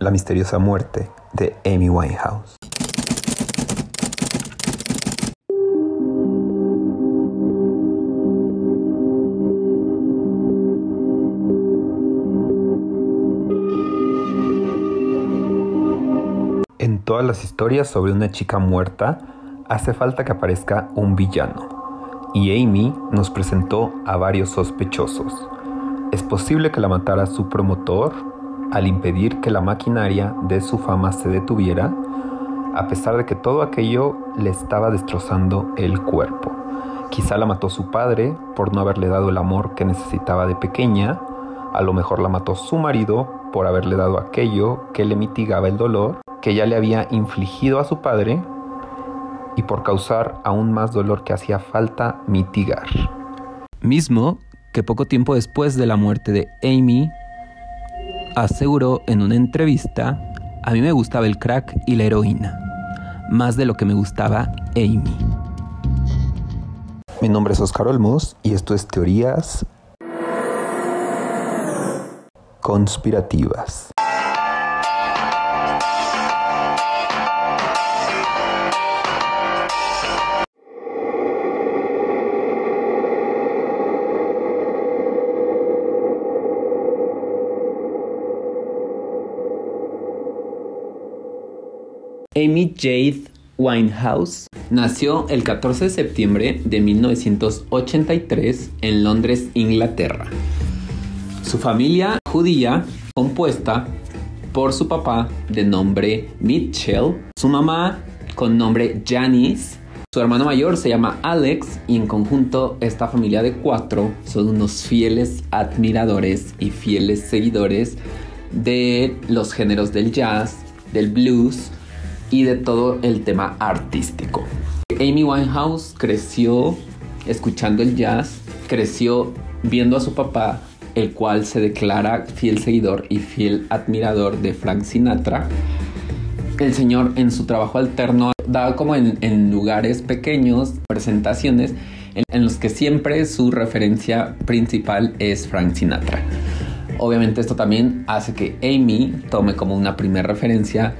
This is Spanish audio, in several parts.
la misteriosa muerte de Amy Winehouse. En todas las historias sobre una chica muerta, hace falta que aparezca un villano. Y Amy nos presentó a varios sospechosos. Es posible que la matara su promotor al impedir que la maquinaria de su fama se detuviera, a pesar de que todo aquello le estaba destrozando el cuerpo. Quizá la mató su padre por no haberle dado el amor que necesitaba de pequeña, a lo mejor la mató su marido por haberle dado aquello que le mitigaba el dolor que ya le había infligido a su padre y por causar aún más dolor que hacía falta mitigar. Mismo que poco tiempo después de la muerte de Amy, aseguró en una entrevista, a mí me gustaba el crack y la heroína, más de lo que me gustaba Amy. Mi nombre es Oscar Olmos y esto es Teorías Conspirativas. Amy Jade Winehouse nació el 14 de septiembre de 1983 en Londres, Inglaterra. Su familia judía, compuesta por su papá de nombre Mitchell, su mamá con nombre Janice, su hermano mayor se llama Alex y en conjunto esta familia de cuatro son unos fieles admiradores y fieles seguidores de los géneros del jazz, del blues, y de todo el tema artístico. Amy Winehouse creció escuchando el jazz, creció viendo a su papá, el cual se declara fiel seguidor y fiel admirador de Frank Sinatra. El señor en su trabajo alterno daba como en, lugares pequeños, presentaciones, en, en los que siempre su referencia principal es Frank Sinatra. Obviamente esto también hace que Amy tome como una primera referencia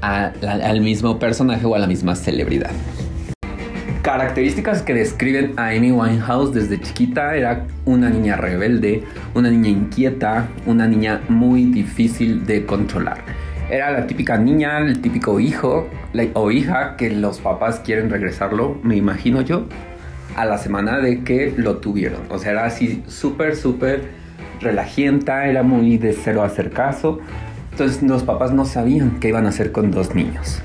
al mismo personaje o a la misma celebridad. Características que describen a Amy Winehouse desde chiquita era una niña rebelde, una niña inquieta, una niña muy difícil de controlar. Era la típica niña, el típico hijo o hija que los papás quieren regresarlo, me imagino yo, a la semana de que lo tuvieron. O sea, era así súper, súper relajienta, era muy de cero hacer caso. Entonces los papás no sabían qué iban a hacer con dos niños.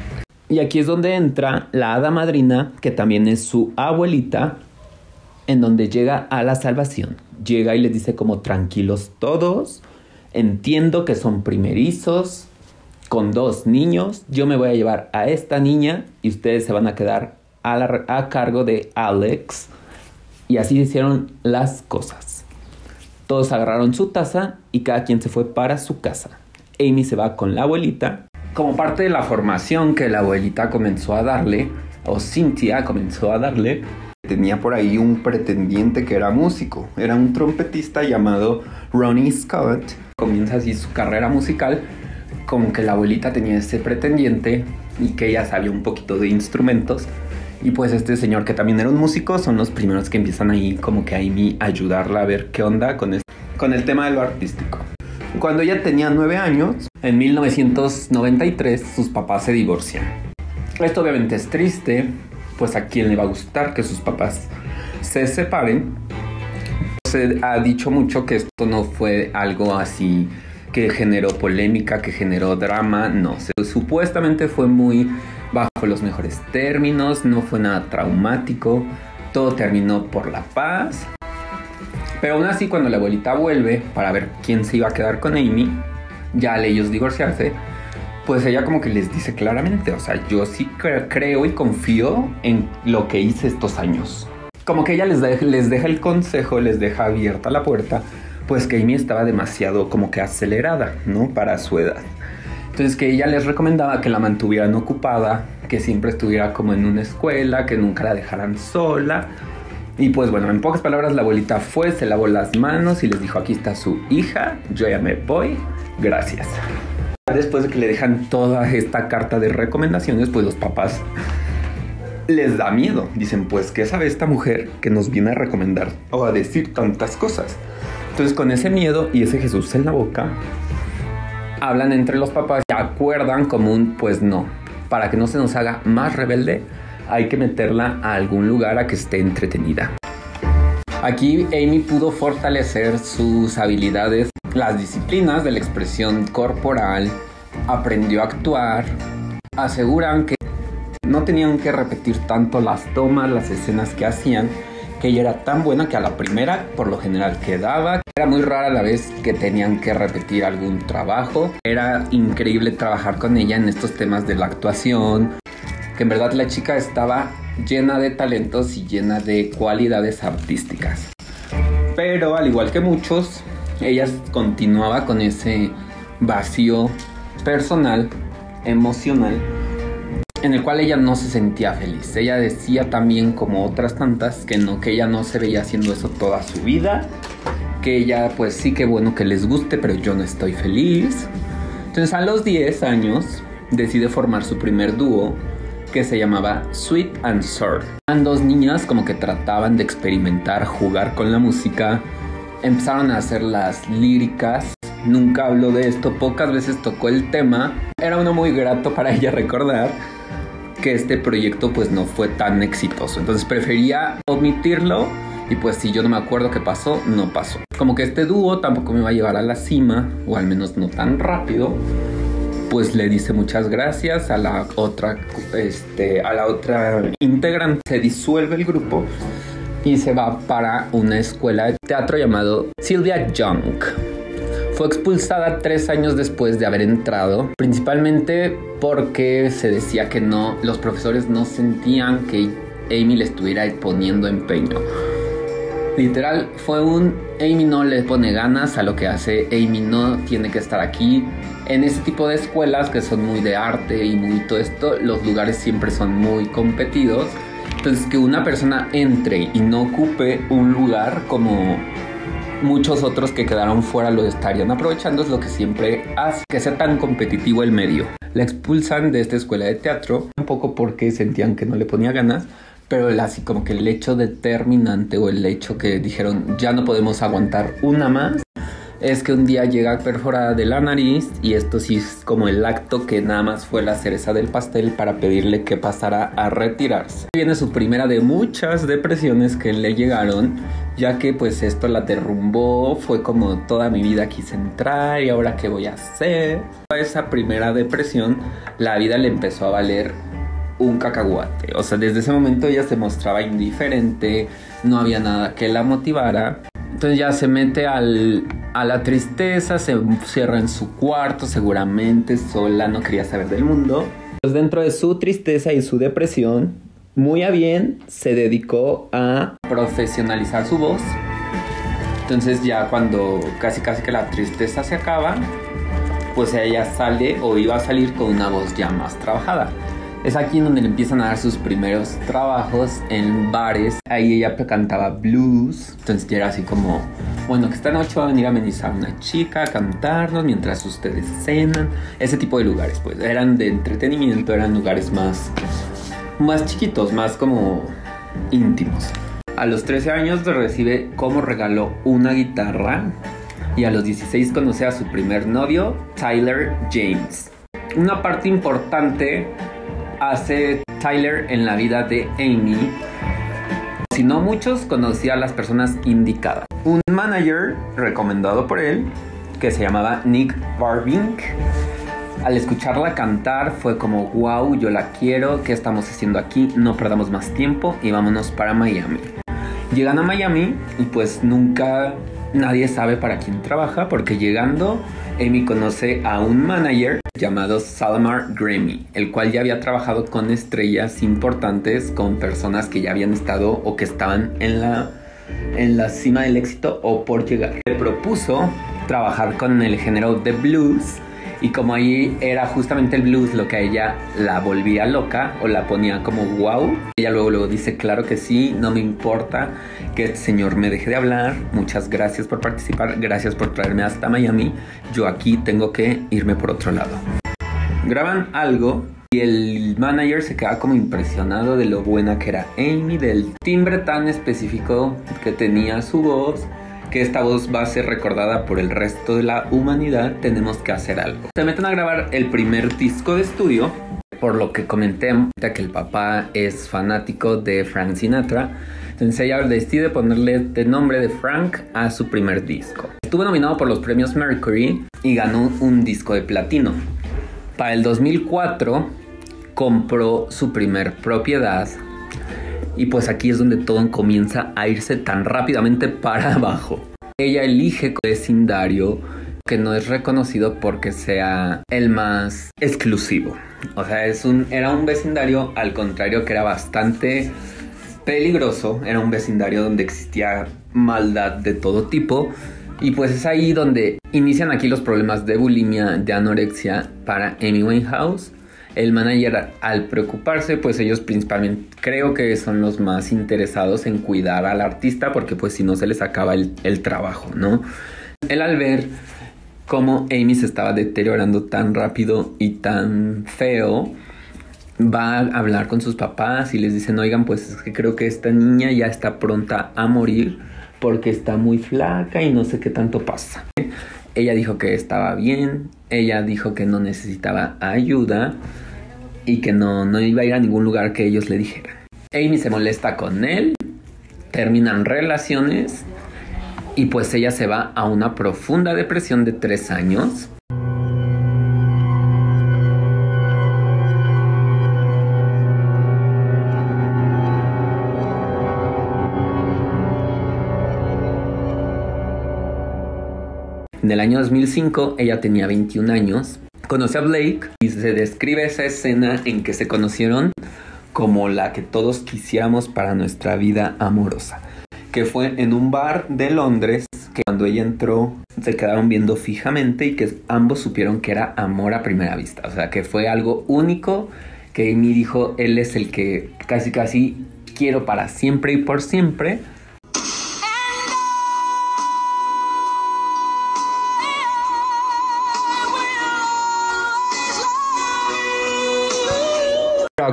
Y aquí es donde entra la hada madrina, que también es su abuelita, en donde llega a la salvación. Llega y les dice como tranquilos todos, entiendo que son primerizos, con dos niños, yo me voy a llevar a esta niña y ustedes se van a quedar a, a cargo de Alex. Y así hicieron las cosas. Todos agarraron su taza y cada quien se fue para su casa. Amy se va con la abuelita. Como parte de la formación que la abuelita comenzó a darle, o Cynthia comenzó a darle, tenía por ahí un pretendiente que era músico. Era un trompetista llamado Ronnie Scott. Comienza así su carrera musical con que la abuelita tenía ese pretendiente y que ella sabía un poquito de instrumentos. Y pues este señor que también era un músico son los primeros que empiezan ahí como que a Amy ayudarla a ver qué onda con, con el tema de lo artístico. Cuando ella tenía nueve años, en 1993, sus papás se divorcian. Esto obviamente es triste, pues a quién le va a gustar que sus papás se separen. Se ha dicho mucho que esto no fue algo así que generó polémica, que generó drama, no. Supuestamente fue muy bajo los mejores términos, no fue nada traumático, todo terminó por la paz. Pero aún así, cuando la abuelita vuelve para ver quién se iba a quedar con Amy, ya al ellos divorciarse, pues ella como que les dice claramente, o sea, yo sí creo y confío en lo que hice estos años. Como que ella les, les deja el consejo, les deja abierta la puerta, pues que Amy estaba demasiado como que acelerada, ¿no? Para su edad. Entonces que ella les recomendaba que la mantuvieran ocupada, que siempre estuviera como en una escuela, que nunca la dejaran sola y pues bueno, en pocas palabras la abuelita fue, se lavó las manos y les dijo, aquí está su hija, yo ya me voy, gracias. Después de que le dejan toda esta carta de recomendaciones, pues los papás les da miedo. Dicen, pues, ¿qué sabe esta mujer que nos viene a recomendar o a decir tantas cosas? Entonces, con ese miedo y ese Jesús en la boca, hablan entre los papás y acuerdan como un, pues no, para que no se nos haga más rebelde, hay que meterla a algún lugar a que esté entretenida. Aquí Amy pudo fortalecer sus habilidades, las disciplinas de la expresión corporal, aprendió a actuar, aseguran que no tenían que repetir tanto las tomas, las escenas que hacían, que ella era tan buena que a la primera por lo general quedaba. Era muy rara la vez que tenían que repetir algún trabajo. Era increíble trabajar con ella en estos temas de la actuación, que en verdad la chica estaba llena de talentos y llena de cualidades artísticas. Pero al igual que muchos, ella continuaba con ese vacío personal, emocional, en el cual ella no se sentía feliz. Ella decía también, como otras tantas, que no, que ella no se veía haciendo eso toda su vida, que ella, pues sí que bueno que les guste, pero yo no estoy feliz. Entonces a los 10 años decide formar su primer dúo que se llamaba Sweet and Sour. Eran dos niñas como que trataban de experimentar, jugar con la música. Empezaron a hacer las líricas. Nunca habló de esto, pocas veces tocó el tema. Era uno muy grato para ella recordar que este proyecto pues no fue tan exitoso. Entonces prefería omitirlo y pues si yo no me acuerdo qué pasó, no pasó. Como que este dúo tampoco me va a llevar a la cima, o al menos no tan rápido. Pues le dice muchas gracias a la otra, este, a la otra integrante. Se disuelve el grupo y se va para una escuela de teatro llamado Sylvia Young. Fue expulsada tres años después de haber entrado, principalmente porque se decía que no, los profesores no sentían que Amy le estuviera poniendo empeño. Literal, fue un Amy no le pone ganas a lo que hace, Amy no tiene que estar aquí. En ese tipo de escuelas que son muy de arte y muy todo esto, los lugares siempre son muy competidos. Entonces que una persona entre y no ocupe un lugar como muchos otros que quedaron fuera lo estarían aprovechando, es lo que siempre hace que sea tan competitivo el medio. La expulsan de esta escuela de teatro, un poco porque sentían que no le ponía ganas, pero así como que el hecho determinante o el hecho que dijeron ya no podemos aguantar una más es que un día llega perforada de la nariz y esto sí es como el acto que nada más fue la cereza del pastel para pedirle que pasara a retirarse. Viene su primera de muchas depresiones que le llegaron, ya que pues esto la derrumbó, fue como toda mi vida quise entrar y ahora qué voy a hacer. Esa primera depresión, la vida le empezó a valer un cacahuate. O sea, desde ese momento ella se mostraba indiferente, no había nada que la motivara. Entonces ya se mete al, a la tristeza, se cierra en su cuarto seguramente, sola, no quería saber del mundo. Pues dentro de su tristeza y su depresión, muy a bien se dedicó a profesionalizar su voz. Entonces ya cuando casi casi que la tristeza se acaba, pues ella sale o iba a salir con una voz ya más trabajada. Es aquí donde le empiezan a dar sus primeros trabajos en bares. Ahí ella cantaba blues. Entonces era así como, bueno, que esta noche va a venir a amenizar una chica a cantarnos mientras ustedes cenan. Ese tipo de lugares, pues eran de entretenimiento, eran lugares más, más chiquitos, más como íntimos. A los 13 años recibe como regalo una guitarra y a los 16 conoce a su primer novio, Tyler James. Una parte importante hace Tyler en la vida de Amy. Si no muchos, conocía a las personas indicadas. Un manager recomendado por él, que se llamaba Nick Barbink. Al escucharla cantar fue como, wow, yo la quiero, ¿qué estamos haciendo aquí? No perdamos más tiempo y vámonos para Miami. Llegan a Miami y pues nunca nadie sabe para quién trabaja porque llegando Amy conoce a un manager llamado Salmar Grammy, el cual ya había trabajado con estrellas importantes, con personas que ya habían estado o que estaban en la, en la cima del éxito o por llegar. Le propuso trabajar con el género de blues Y como ahí era justamente el blues lo que a ella la volvía loca o la ponía como wow, ella luego, luego dice, claro que sí, no me importa que este señor me deje de hablar, muchas gracias por participar, gracias por traerme hasta Miami, yo aquí tengo que irme por otro lado. Graban algo y el manager se queda como impresionado de lo buena que era Amy, del timbre tan específico que tenía su voz que esta voz va a ser recordada por el resto de la humanidad, tenemos que hacer algo. Se meten a grabar el primer disco de estudio, por lo que comenté que el papá es fanático de Frank Sinatra. Entonces ella decide ponerle este nombre de Frank a su primer disco. Estuvo nominado por los premios Mercury y ganó un disco de platino. Para el 2004 compró su primer propiedad y pues aquí es donde todo comienza a irse tan rápidamente para abajo. Ella elige vecindario que no es reconocido porque sea el más exclusivo. O sea, es un, era un vecindario al contrario que era bastante peligroso. Era un vecindario donde existía maldad de todo tipo. Y pues es ahí donde inician aquí los problemas de bulimia, de anorexia para Amy Winehouse el manager al preocuparse, pues ellos principalmente creo que son los más interesados en cuidar al artista porque pues si no se les acaba el, trabajo, ¿no? Él al ver cómo Amy se estaba deteriorando tan rápido y tan feo, va a hablar con sus papás y les dicen, oigan, pues es que creo que esta niña ya está pronta a morir porque está muy flaca y no sé qué tanto pasa. Ella dijo que estaba bien, ella dijo que no necesitaba ayuda y que no, no iba a ir a ningún lugar que ellos le dijeran. Amy se molesta con él, terminan relaciones y pues ella se va a una profunda depresión de tres años. En el año 2005 ella tenía 21 años, conoce a Blake y se describe esa escena en que se conocieron como la que todos quisiéramos para nuestra vida amorosa, que fue en un bar de Londres que cuando ella entró se quedaron viendo fijamente y que ambos supieron que era amor a primera vista, o sea que fue algo único que Amy dijo, él es el que casi casi quiero para siempre y por siempre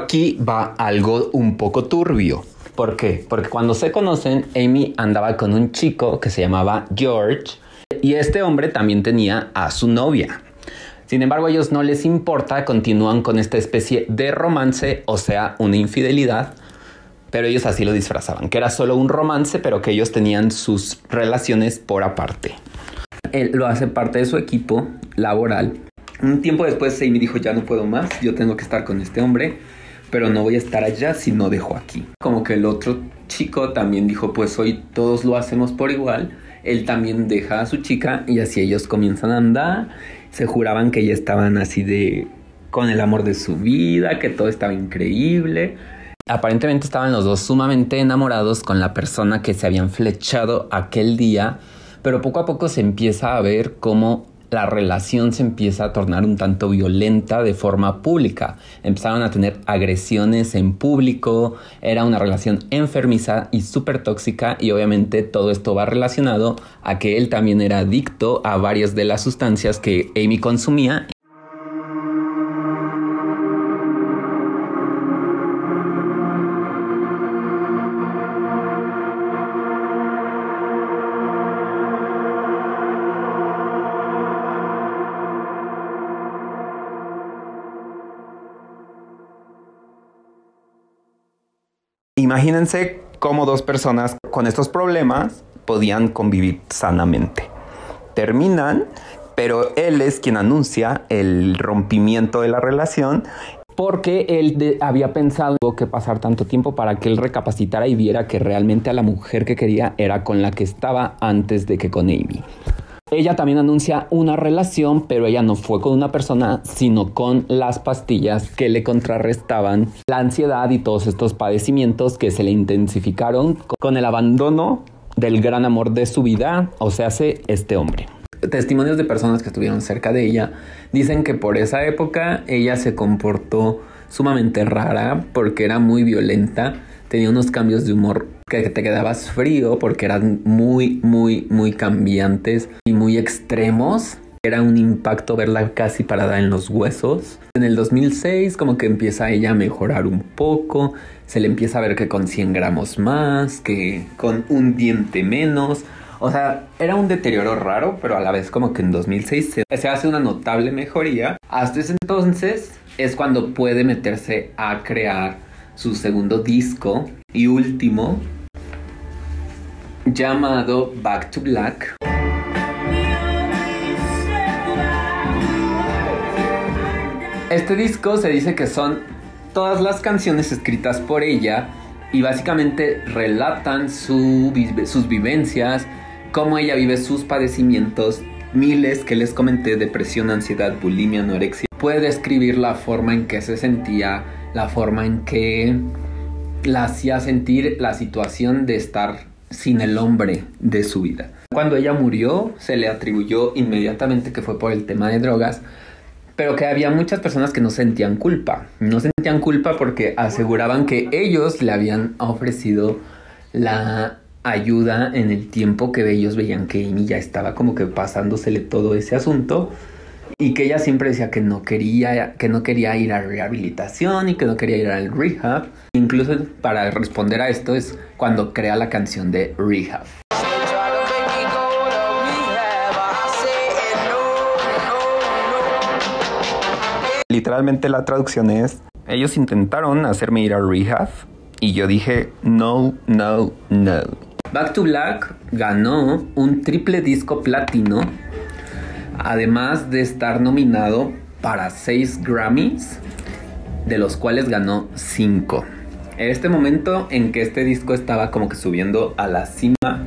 aquí va algo un poco turbio. ¿Por qué? Porque cuando se conocen, Amy andaba con un chico que se llamaba George y este hombre también tenía a su novia. Sin embargo, a ellos no les importa, continúan con esta especie de romance, o sea, una infidelidad, pero ellos así lo disfrazaban, que era solo un romance, pero que ellos tenían sus relaciones por aparte. Él lo hace parte de su equipo laboral. Un tiempo después Amy dijo, ya no puedo más, yo tengo que estar con este hombre pero no voy a estar allá si no dejo aquí. Como que el otro chico también dijo, pues hoy todos lo hacemos por igual. Él también deja a su chica y así ellos comienzan a andar. Se juraban que ya estaban así de con el amor de su vida, que todo estaba increíble. Aparentemente estaban los dos sumamente enamorados con la persona que se habían flechado aquel día, pero poco a poco se empieza a ver cómo la relación se empieza a tornar un tanto violenta de forma pública. Empezaron a tener agresiones en público, era una relación enfermiza y súper tóxica y obviamente todo esto va relacionado a que él también era adicto a varias de las sustancias que Amy consumía Imagínense cómo dos personas con estos problemas podían convivir sanamente. Terminan, pero él es quien anuncia el rompimiento de la relación porque él había pensado que pasar tanto tiempo para que él recapacitara y viera que realmente a la mujer que quería era con la que estaba antes de que con Amy. Ella también anuncia una relación, pero ella no fue con una persona, sino con las pastillas que le contrarrestaban la ansiedad y todos estos padecimientos que se le intensificaron con el abandono del gran amor de su vida, o sea, hace este hombre. Testimonios de personas que estuvieron cerca de ella dicen que por esa época ella se comportó sumamente rara porque era muy violenta, tenía unos cambios de humor que te quedabas frío porque eran muy, muy, muy cambiantes y muy extremos. Era un impacto verla casi parada en los huesos. En el 2006 como que empieza ella a mejorar un poco, se le empieza a ver que con 100 gramos más, que con un diente menos. O sea, era un deterioro raro, pero a la vez como que en 2006 se, hace una notable mejoría. Hasta ese entonces es cuando puede meterse a crear su segundo disco y último llamado Back to Black. Este disco se dice que son todas las canciones escritas por ella y básicamente relatan su, sus vivencias, cómo ella vive sus padecimientos, miles que les comenté, depresión, ansiedad, bulimia, anorexia. Puede describir la forma en que se sentía, la forma en que la hacía sentir la situación de estar sin el hombre de su vida. Cuando ella murió, se le atribuyó inmediatamente que fue por el tema de drogas, pero que había muchas personas que no sentían culpa. No sentían culpa porque aseguraban que ellos le habían ofrecido la ayuda en el tiempo que ellos veían que Amy ya estaba como que pasándosele todo ese asunto y que ella siempre decía que no quería que no quería ir a rehabilitación y que no quería ir al rehab. Incluso para responder a esto es cuando crea la canción de Rehab. Literalmente la traducción es, ellos intentaron hacerme ir a rehab y yo dije, no, no, no. Back to Black ganó un triple disco platino, además de estar nominado para seis Grammys, de los cuales ganó cinco. En este momento en que este disco estaba como que subiendo a la cima,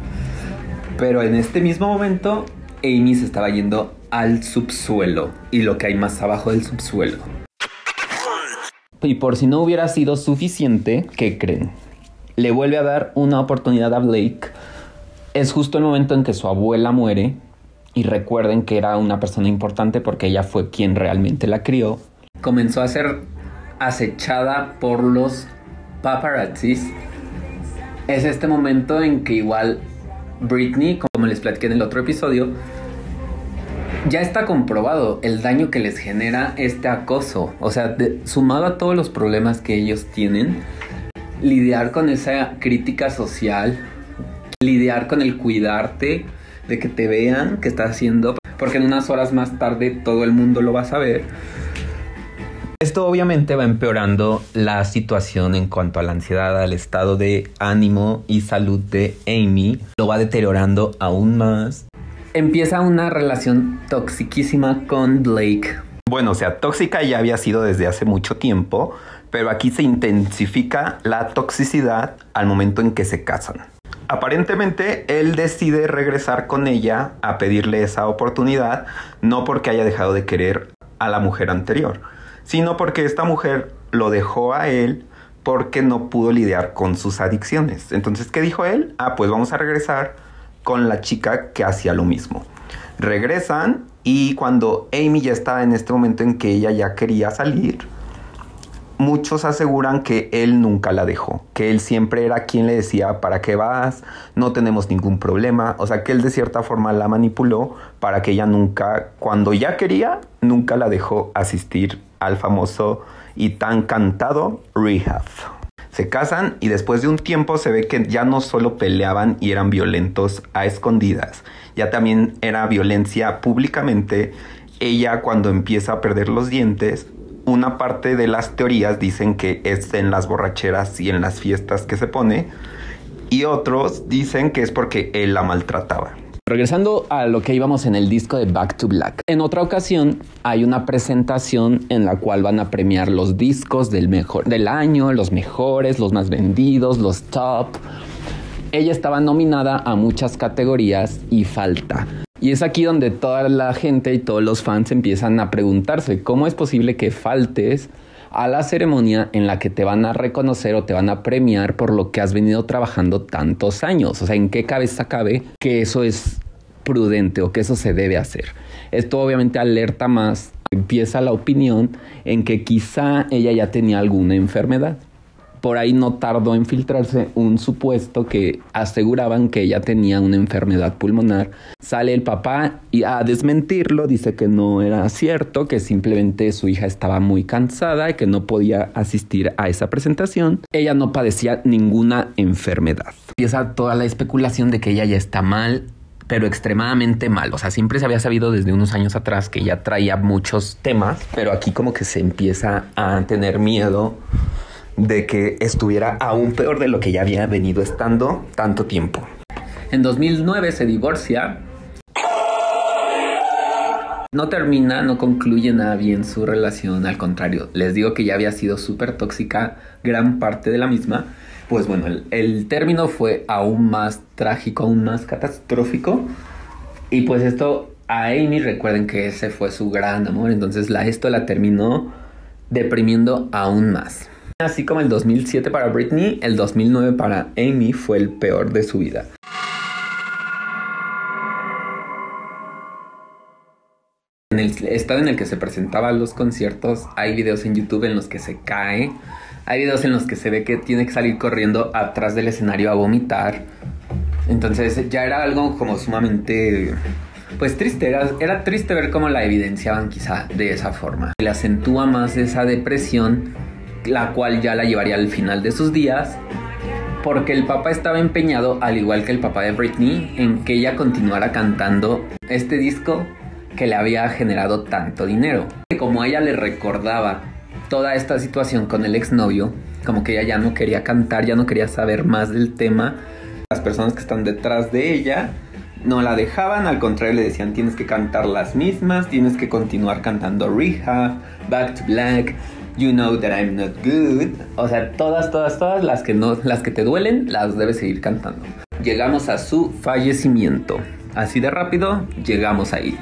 pero en este mismo momento Amy se estaba yendo al subsuelo y lo que hay más abajo del subsuelo. Y por si no hubiera sido suficiente, ¿qué creen? le vuelve a dar una oportunidad a Blake. Es justo el momento en que su abuela muere y recuerden que era una persona importante porque ella fue quien realmente la crió. Comenzó a ser acechada por los paparazzis. Es este momento en que igual Britney, como les platiqué en el otro episodio, ya está comprobado el daño que les genera este acoso. O sea, sumado a todos los problemas que ellos tienen, lidiar con esa crítica social, lidiar con el cuidarte de que te vean que estás haciendo, porque en unas horas más tarde todo el mundo lo va a saber. Esto obviamente va empeorando la situación en cuanto a la ansiedad, al estado de ánimo y salud de Amy. Lo va deteriorando aún más. Empieza una relación toxiquísima con Blake. Bueno, o sea, tóxica ya había sido desde hace mucho tiempo, pero aquí se intensifica la toxicidad al momento en que se casan. Aparentemente él decide regresar con ella a pedirle esa oportunidad, no porque haya dejado de querer a la mujer anterior, sino porque esta mujer lo dejó a él porque no pudo lidiar con sus adicciones. Entonces, ¿qué dijo él? Ah, pues vamos a regresar con la chica que hacía lo mismo. Regresan y cuando Amy ya estaba en este momento en que ella ya quería salir, muchos aseguran que él nunca la dejó, que él siempre era quien le decía, ¿para qué vas? No tenemos ningún problema. O sea, que él de cierta forma la manipuló para que ella nunca, cuando ya quería, nunca la dejó asistir al famoso y tan cantado rehab. Se casan y después de un tiempo se ve que ya no solo peleaban y eran violentos a escondidas, ya también era violencia públicamente. Ella cuando empieza a perder los dientes una parte de las teorías dicen que es en las borracheras y en las fiestas que se pone, y otros dicen que es porque él la maltrataba. Regresando a lo que íbamos en el disco de Back to Black. En otra ocasión hay una presentación en la cual van a premiar los discos del mejor del año, los mejores, los más vendidos, los top. Ella estaba nominada a muchas categorías y falta. Y es aquí donde toda la gente y todos los fans empiezan a preguntarse, ¿cómo es posible que faltes a la ceremonia en la que te van a reconocer o te van a premiar por lo que has venido trabajando tantos años? O sea, ¿en qué cabeza cabe que eso es prudente o que eso se debe hacer. Esto obviamente alerta más, empieza la opinión en que quizá ella ya tenía alguna enfermedad por ahí no tardó en filtrarse un supuesto que aseguraban que ella tenía una enfermedad pulmonar. Sale el papá y a desmentirlo dice que no era cierto, que simplemente su hija estaba muy cansada y que no podía asistir a esa presentación. Ella no padecía ninguna enfermedad. Empieza toda la especulación de que ella ya está mal, pero extremadamente mal. O sea, siempre se había sabido desde unos años atrás que ella traía muchos temas, pero aquí como que se empieza a tener miedo de que estuviera aún peor de lo que ya había venido estando tanto tiempo. En 2009 se divorcia. No termina, no concluye nada bien su relación, al contrario, les digo que ya había sido súper tóxica gran parte de la misma. Pues bueno, el, término fue aún más trágico, aún más catastrófico. Y pues esto a Amy recuerden que ese fue su gran amor, entonces la, esto la terminó deprimiendo aún más. Así como el 2007 para Britney, el 2009 para Amy fue el peor de su vida. En el estado en el que se presentaba los conciertos, hay videos en YouTube en los que se cae, hay videos en los que se ve que tiene que salir corriendo atrás del escenario a vomitar. Entonces ya era algo como sumamente pues triste, era, era, triste ver cómo la evidenciaban quizá de esa forma. Le acentúa más esa depresión la cual ya la llevaría al final de sus días, porque el papá estaba empeñado, al igual que el papá de Britney, en que ella continuara cantando este disco que le había generado tanto dinero. Como a ella le recordaba toda esta situación con el exnovio, como que ella ya no quería cantar, ya no quería saber más del tema, las personas que están detrás de ella no la dejaban, al contrario le decían tienes que cantar las mismas, tienes que continuar cantando Rehab, Back to Black, You Know That I'm Not Good. O sea, todas, todas, todas las que, no, las que te duelen, las debes seguir cantando. Llegamos a su fallecimiento. Así de rápido, llegamos ahí.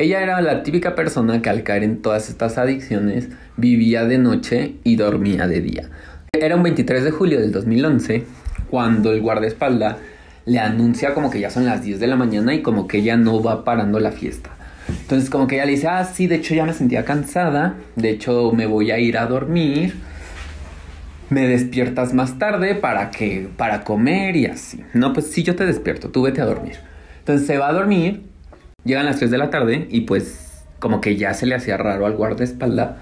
Ella era la típica persona que al caer en todas estas adicciones vivía de noche y dormía de día. Era un 23 de julio del 2011 cuando el guardaespaldas le anuncia como que ya son las 10 de la mañana y como que ella no va parando la fiesta. Entonces como que ella le dice, ah, sí, de hecho ya me sentía cansada, de hecho me voy a ir a dormir, me despiertas más tarde para que, para comer y así. No, pues sí, yo te despierto, tú vete a dormir. Entonces se va a dormir Llegan las 3 de la tarde y pues como que ya se le hacía raro al guardaespaldas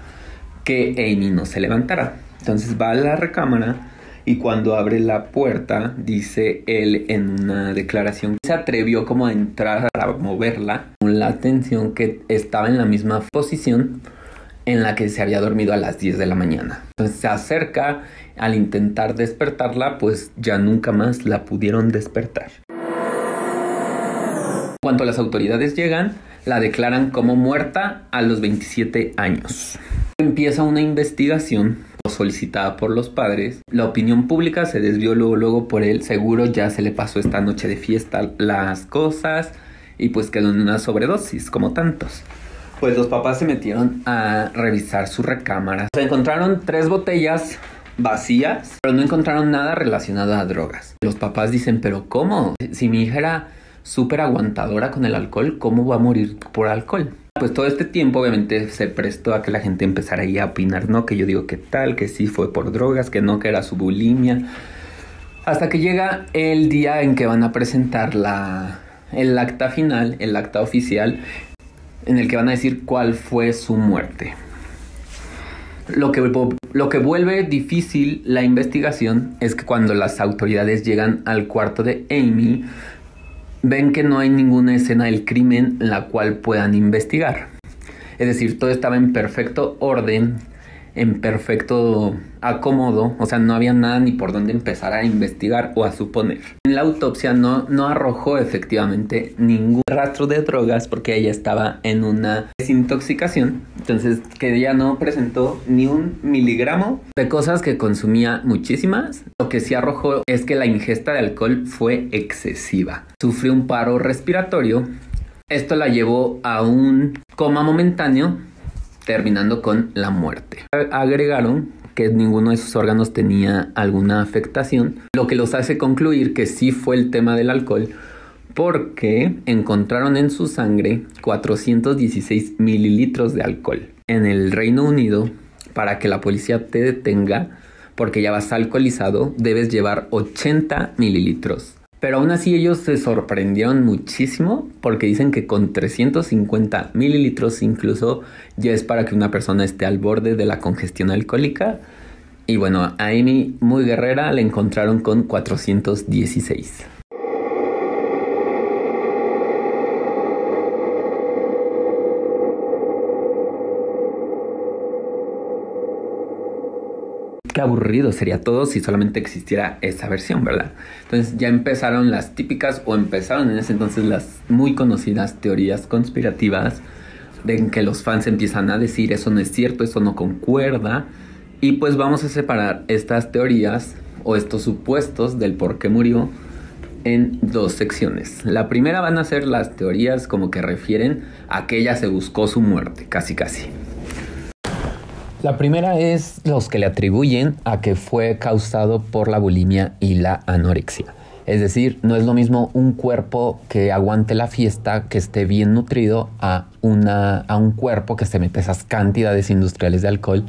que Amy no se levantara. Entonces va a la recámara y cuando abre la puerta dice él en una declaración se atrevió como a entrar a moverla con la atención que estaba en la misma posición en la que se había dormido a las 10 de la mañana. Entonces se acerca al intentar despertarla, pues ya nunca más la pudieron despertar. Cuando las autoridades llegan, la declaran como muerta a los 27 años. Empieza una investigación solicitada por los padres. La opinión pública se desvió luego, luego por él. Seguro ya se le pasó esta noche de fiesta las cosas y pues quedó en una sobredosis, como tantos. Pues los papás se metieron a revisar su recámara. Se encontraron tres botellas vacías, pero no encontraron nada relacionado a drogas. Los papás dicen, pero ¿cómo? Si mi hija era súper aguantadora con el alcohol, ¿cómo va a morir por alcohol? Pues todo este tiempo obviamente se prestó a que la gente empezara ahí a opinar, ¿no? Que yo digo que tal, que sí fue por drogas, que no, que era su bulimia. Hasta que llega el día en que van a presentar la, el acta final, el acta oficial, en el que van a decir cuál fue su muerte. Lo que, lo que vuelve difícil la investigación es que cuando las autoridades llegan al cuarto de Amy, ven que no hay ninguna escena del crimen la cual puedan investigar. Es decir, todo estaba en perfecto orden en perfecto acomodo, o sea, no había nada ni por dónde empezar a investigar o a suponer. En la autopsia no, no arrojó efectivamente ningún rastro de drogas porque ella estaba en una desintoxicación, entonces que ella no presentó ni un miligramo de cosas que consumía muchísimas. Lo que sí arrojó es que la ingesta de alcohol fue excesiva. Sufrió un paro respiratorio. Esto la llevó a un coma momentáneo terminando con la muerte. Agregaron que ninguno de sus órganos tenía alguna afectación, lo que los hace concluir que sí fue el tema del alcohol porque encontraron en su sangre 416 mililitros de alcohol. En el Reino Unido, para que la policía te detenga, porque ya vas alcoholizado, debes llevar 80 mililitros. Pero aún así ellos se sorprendieron muchísimo porque dicen que con 350 mililitros incluso ya es para que una persona esté al borde de la congestión alcohólica. Y bueno, a Amy, muy guerrera, la encontraron con 416. Aburrido sería todo si solamente existiera esa versión, ¿verdad? Entonces ya empezaron las típicas o empezaron en ese entonces las muy conocidas teorías conspirativas de que los fans empiezan a decir eso no es cierto, eso no concuerda. Y pues vamos a separar estas teorías o estos supuestos del por qué murió en dos secciones. La primera van a ser las teorías como que refieren a que ella se buscó su muerte, casi casi. La primera es los que le atribuyen a que fue causado por la bulimia y la anorexia. Es decir, no es lo mismo un cuerpo que aguante la fiesta, que esté bien nutrido, a, una, a un cuerpo que se mete esas cantidades industriales de alcohol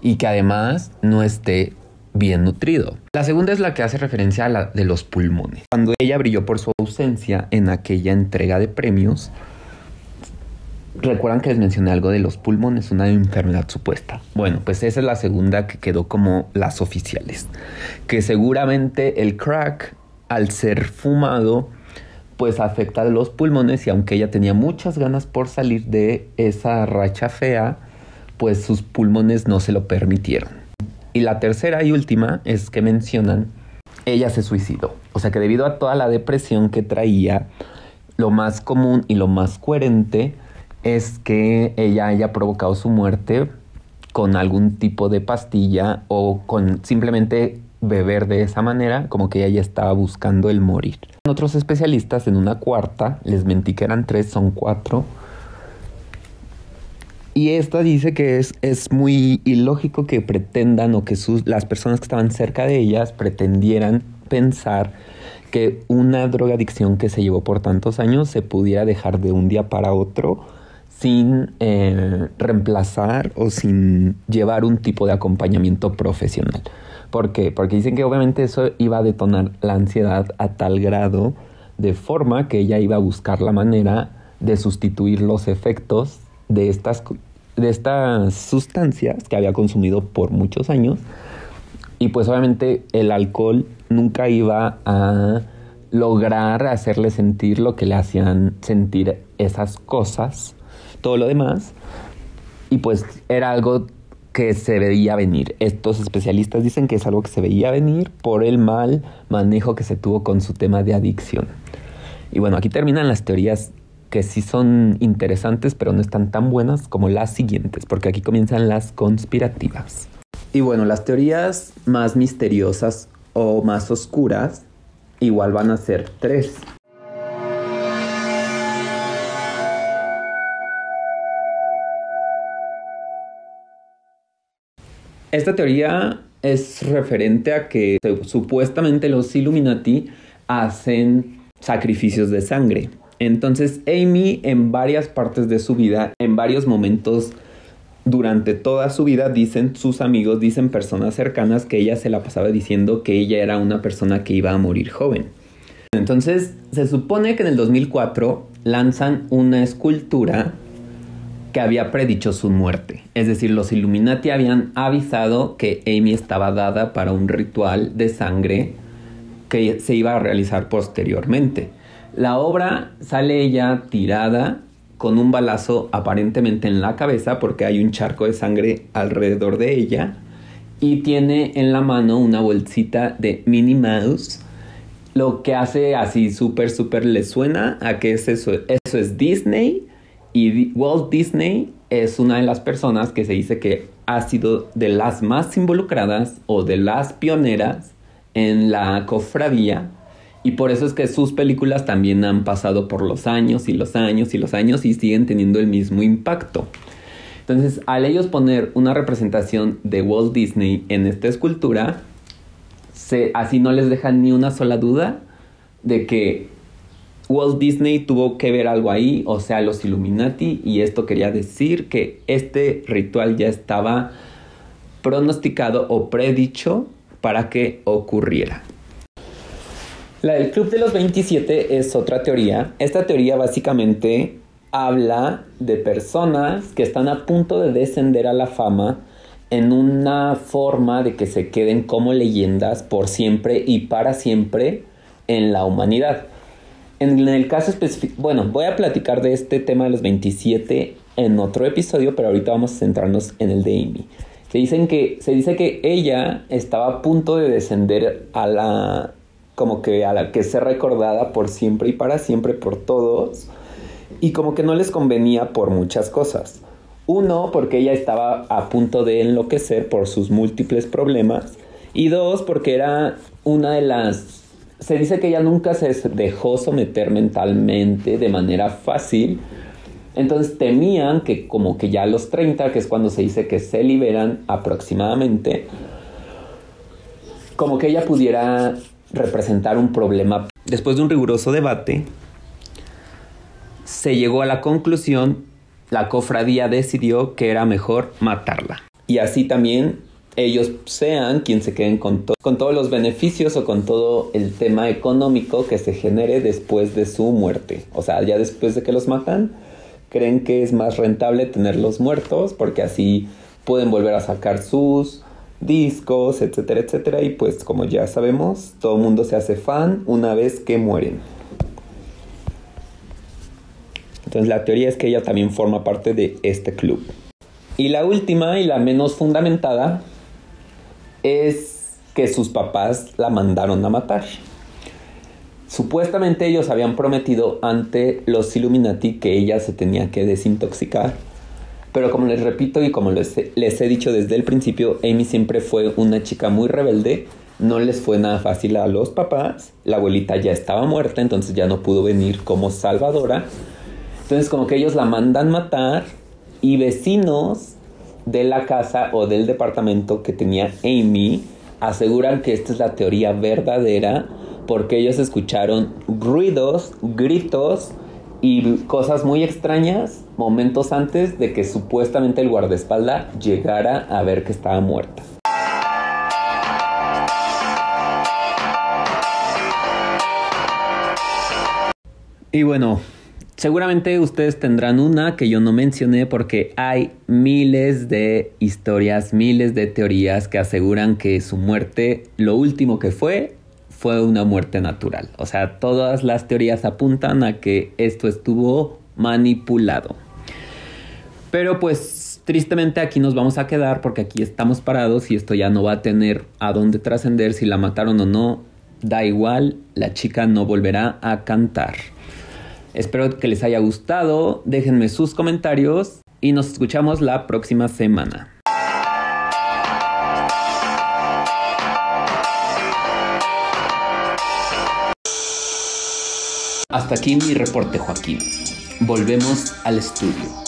y que además no esté bien nutrido. La segunda es la que hace referencia a la de los pulmones. Cuando ella brilló por su ausencia en aquella entrega de premios, Recuerdan que les mencioné algo de los pulmones, una enfermedad supuesta. Bueno, pues esa es la segunda que quedó como las oficiales. Que seguramente el crack, al ser fumado, pues afecta a los pulmones y aunque ella tenía muchas ganas por salir de esa racha fea, pues sus pulmones no se lo permitieron. Y la tercera y última es que mencionan, ella se suicidó. O sea que debido a toda la depresión que traía, lo más común y lo más coherente es que ella haya provocado su muerte con algún tipo de pastilla o con simplemente beber de esa manera, como que ella ya estaba buscando el morir. Otros especialistas en una cuarta, les mentí que eran tres, son cuatro. Y esta dice que es, es muy ilógico que pretendan o que sus, las personas que estaban cerca de ellas pretendieran pensar que una drogadicción que se llevó por tantos años se pudiera dejar de un día para otro sin eh, reemplazar o sin llevar un tipo de acompañamiento profesional. ¿Por qué? Porque dicen que obviamente eso iba a detonar la ansiedad a tal grado de forma que ella iba a buscar la manera de sustituir los efectos de estas, de estas sustancias que había consumido por muchos años. Y pues obviamente el alcohol nunca iba a lograr hacerle sentir lo que le hacían sentir esas cosas todo lo demás. Y pues era algo que se veía venir. Estos especialistas dicen que es algo que se veía venir por el mal manejo que se tuvo con su tema de adicción. Y bueno, aquí terminan las teorías que sí son interesantes, pero no están tan buenas como las siguientes, porque aquí comienzan las conspirativas. Y bueno, las teorías más misteriosas o más oscuras igual van a ser tres. Esta teoría es referente a que supuestamente los Illuminati hacen sacrificios de sangre. Entonces Amy en varias partes de su vida, en varios momentos durante toda su vida, dicen sus amigos, dicen personas cercanas que ella se la pasaba diciendo que ella era una persona que iba a morir joven. Entonces se supone que en el 2004 lanzan una escultura que había predicho su muerte. Es decir, los Illuminati habían avisado que Amy estaba dada para un ritual de sangre que se iba a realizar posteriormente. La obra sale ella tirada con un balazo aparentemente en la cabeza porque hay un charco de sangre alrededor de ella y tiene en la mano una bolsita de Minnie Mouse. Lo que hace así súper, súper le suena a que es eso, eso es Disney y Walt Disney es una de las personas que se dice que ha sido de las más involucradas o de las pioneras en la cofradía y por eso es que sus películas también han pasado por los años y los años y los años y siguen teniendo el mismo impacto. Entonces, al ellos poner una representación de Walt Disney en esta escultura, así no les dejan ni una sola duda de que Walt Disney tuvo que ver algo ahí, o sea, los Illuminati, y esto quería decir que este ritual ya estaba pronosticado o predicho para que ocurriera. La del Club de los 27 es otra teoría. Esta teoría básicamente habla de personas que están a punto de descender a la fama en una forma de que se queden como leyendas por siempre y para siempre en la humanidad. En el caso específico, bueno, voy a platicar de este tema de los 27 en otro episodio, pero ahorita vamos a centrarnos en el de Amy. Se, dicen que, se dice que ella estaba a punto de descender a la, como que a la que ser recordada por siempre y para siempre por todos, y como que no les convenía por muchas cosas. Uno, porque ella estaba a punto de enloquecer por sus múltiples problemas, y dos, porque era una de las se dice que ella nunca se dejó someter mentalmente de manera fácil. Entonces temían que como que ya a los 30, que es cuando se dice que se liberan aproximadamente, como que ella pudiera representar un problema. Después de un riguroso debate, se llegó a la conclusión, la cofradía decidió que era mejor matarla. Y así también ellos sean quien se queden con, con todos los beneficios o con todo el tema económico que se genere después de su muerte. O sea, ya después de que los matan, creen que es más rentable tenerlos muertos porque así pueden volver a sacar sus discos, etcétera, etcétera. Y pues como ya sabemos, todo el mundo se hace fan una vez que mueren. Entonces la teoría es que ella también forma parte de este club. Y la última y la menos fundamentada es que sus papás la mandaron a matar. Supuestamente ellos habían prometido ante los Illuminati que ella se tenía que desintoxicar. Pero como les repito y como les, he dicho desde el principio, Amy siempre fue una chica muy rebelde. No les fue nada fácil a los papás. La abuelita ya estaba muerta, entonces ya no pudo venir como salvadora. Entonces como que ellos la mandan matar y vecinos de la casa o del departamento que tenía Amy aseguran que esta es la teoría verdadera porque ellos escucharon ruidos, gritos y cosas muy extrañas momentos antes de que supuestamente el guardaespaldas llegara a ver que estaba muerta. Y bueno, Seguramente ustedes tendrán una que yo no mencioné porque hay miles de historias, miles de teorías que aseguran que su muerte, lo último que fue, fue una muerte natural. O sea, todas las teorías apuntan a que esto estuvo manipulado. Pero pues tristemente aquí nos vamos a quedar porque aquí estamos parados y esto ya no va a tener a dónde trascender si la mataron o no. Da igual, la chica no volverá a cantar. Espero que les haya gustado, déjenme sus comentarios y nos escuchamos la próxima semana. Hasta aquí mi reporte, Joaquín. Volvemos al estudio.